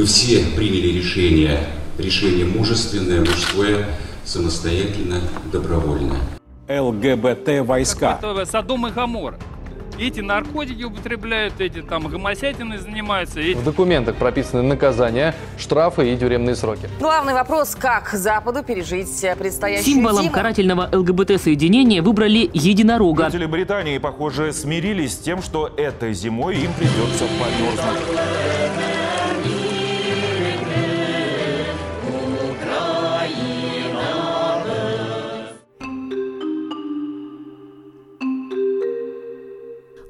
Вы все приняли решение, решение мужественное, мужское, самостоятельно, добровольно. ЛГБТ-войска. Это Содом и Гамор. Эти наркотики употребляют, эти там гомосятины занимаются. Эти... В документах прописаны наказания, штрафы и тюремные сроки. Главный вопрос, как Западу пережить предстоящую Символом зиму? карательного ЛГБТ-соединения выбрали единорога. Жители Британии, похоже, смирились с тем, что этой зимой им придется померзнуть.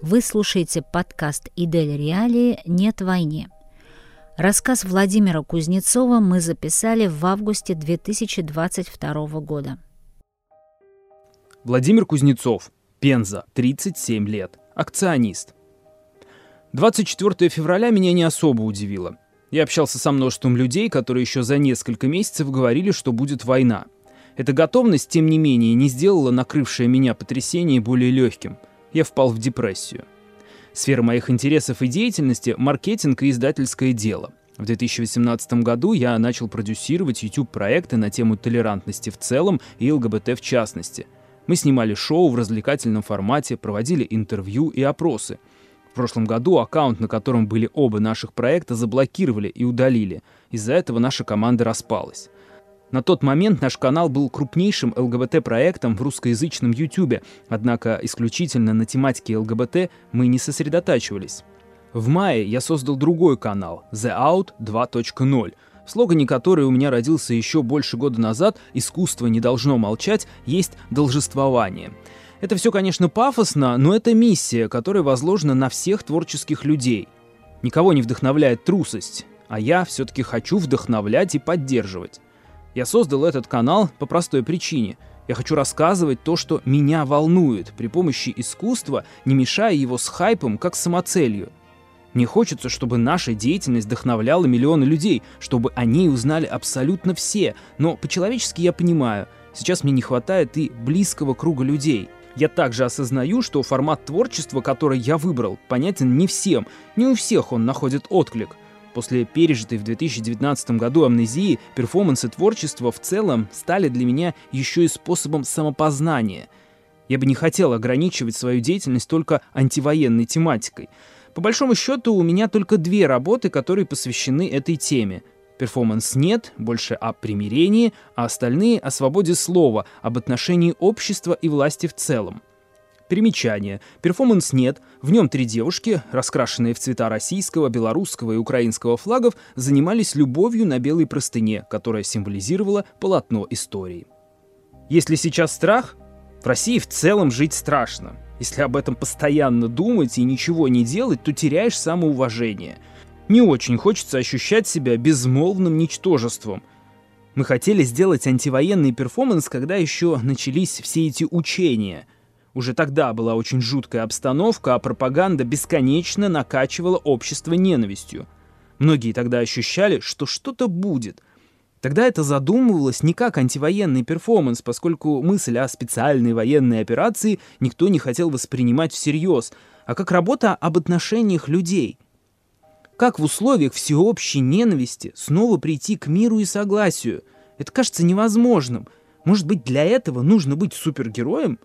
Вы слушаете подкаст «Идель Реалии. Нет войне». Рассказ Владимира Кузнецова мы записали в августе 2022 года. Владимир Кузнецов, Пенза, 37 лет, акционист. 24 февраля меня не особо удивило. Я общался со множеством людей, которые еще за несколько месяцев говорили, что будет война. Эта готовность, тем не менее, не сделала накрывшее меня потрясение более легким. Я впал в депрессию. Сфера моих интересов и деятельности – маркетинг и издательское дело. В 2018 году я начал продюсировать YouTube-проекты на тему толерантности в целом и ЛГБТ в частности. Мы снимали шоу в развлекательном формате, проводили интервью и опросы. В прошлом году аккаунт, на котором были оба наших проекта, заблокировали и удалили. Из-за этого наша команда распалась. На тот момент наш канал был крупнейшим ЛГБТ-проектом в русскоязычном YouTube, однако исключительно на тематике ЛГБТ мы не сосредотачивались. В мае я создал другой канал The Out 2.0, в слогане который у меня родился еще больше года назад «Искусство не должно молчать, есть должествование». Это все, конечно, пафосно, но это миссия, которая возложена на всех творческих людей. Никого не вдохновляет трусость, а я все-таки хочу вдохновлять и поддерживать. Я создал этот канал по простой причине. Я хочу рассказывать то, что меня волнует, при помощи искусства, не мешая его с хайпом, как самоцелью. Мне хочется, чтобы наша деятельность вдохновляла миллионы людей, чтобы о ней узнали абсолютно все. Но по-человечески я понимаю, сейчас мне не хватает и близкого круга людей. Я также осознаю, что формат творчества, который я выбрал, понятен не всем. Не у всех он находит отклик. После пережитой в 2019 году амнезии, перформансы творчества в целом стали для меня еще и способом самопознания. Я бы не хотел ограничивать свою деятельность только антивоенной тематикой. По большому счету, у меня только две работы, которые посвящены этой теме. Перформанс «Нет», больше о примирении, а остальные о свободе слова, об отношении общества и власти в целом. Примечание. Перформанс нет. В нем три девушки, раскрашенные в цвета российского, белорусского и украинского флагов, занимались любовью на белой простыне, которая символизировала полотно истории. Если сейчас страх, в России в целом жить страшно. Если об этом постоянно думать и ничего не делать, то теряешь самоуважение. Не очень хочется ощущать себя безмолвным ничтожеством. Мы хотели сделать антивоенный перформанс, когда еще начались все эти учения – уже тогда была очень жуткая обстановка, а пропаганда бесконечно накачивала общество ненавистью. Многие тогда ощущали, что что-то будет. Тогда это задумывалось не как антивоенный перформанс, поскольку мысль о специальной военной операции никто не хотел воспринимать всерьез, а как работа об отношениях людей. Как в условиях всеобщей ненависти снова прийти к миру и согласию? Это кажется невозможным. Может быть, для этого нужно быть супергероем?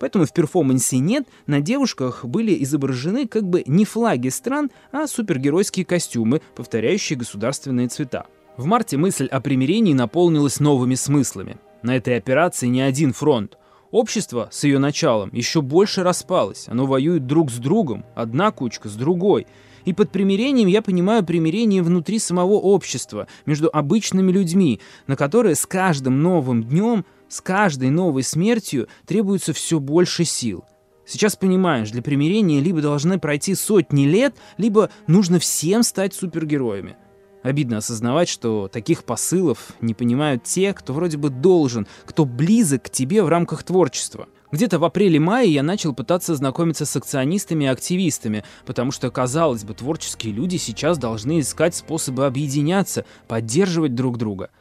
Поэтому в перформансе «Нет» на девушках были изображены как бы не флаги стран, а супергеройские костюмы, повторяющие государственные цвета. В марте мысль о примирении наполнилась новыми смыслами. На этой операции не один фронт. Общество с ее началом еще больше распалось. Оно воюет друг с другом, одна кучка с другой. И под примирением я понимаю примирение внутри самого общества, между обычными людьми, на которое с каждым новым днем – с каждой новой смертью требуется все больше сил. Сейчас понимаешь, для примирения либо должны пройти сотни лет, либо нужно всем стать супергероями. Обидно осознавать, что таких посылов не понимают те, кто вроде бы должен, кто близок к тебе в рамках творчества. Где-то в апреле-мае я начал пытаться знакомиться с акционистами и активистами, потому что, казалось бы, творческие люди сейчас должны искать способы объединяться, поддерживать друг друга –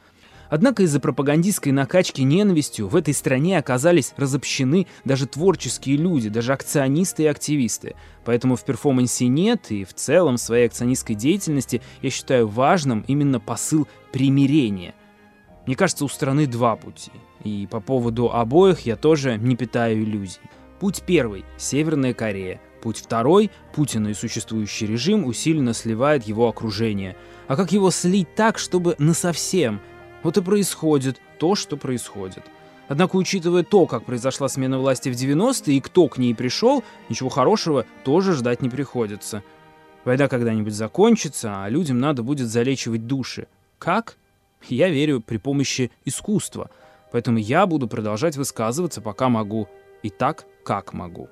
Однако из-за пропагандистской накачки ненавистью в этой стране оказались разобщены даже творческие люди, даже акционисты и активисты. Поэтому в перформансе нет и в целом в своей акционистской деятельности я считаю важным именно посыл примирения. Мне кажется, у страны два пути. И по поводу обоих я тоже не питаю иллюзий. Путь первый – Северная Корея. Путь второй – Путина и существующий режим усиленно сливает его окружение. А как его слить так, чтобы насовсем? Вот и происходит то, что происходит. Однако, учитывая то, как произошла смена власти в 90-е и кто к ней пришел, ничего хорошего тоже ждать не приходится. Война когда-нибудь закончится, а людям надо будет залечивать души. Как? Я верю при помощи искусства. Поэтому я буду продолжать высказываться, пока могу. И так, как могу.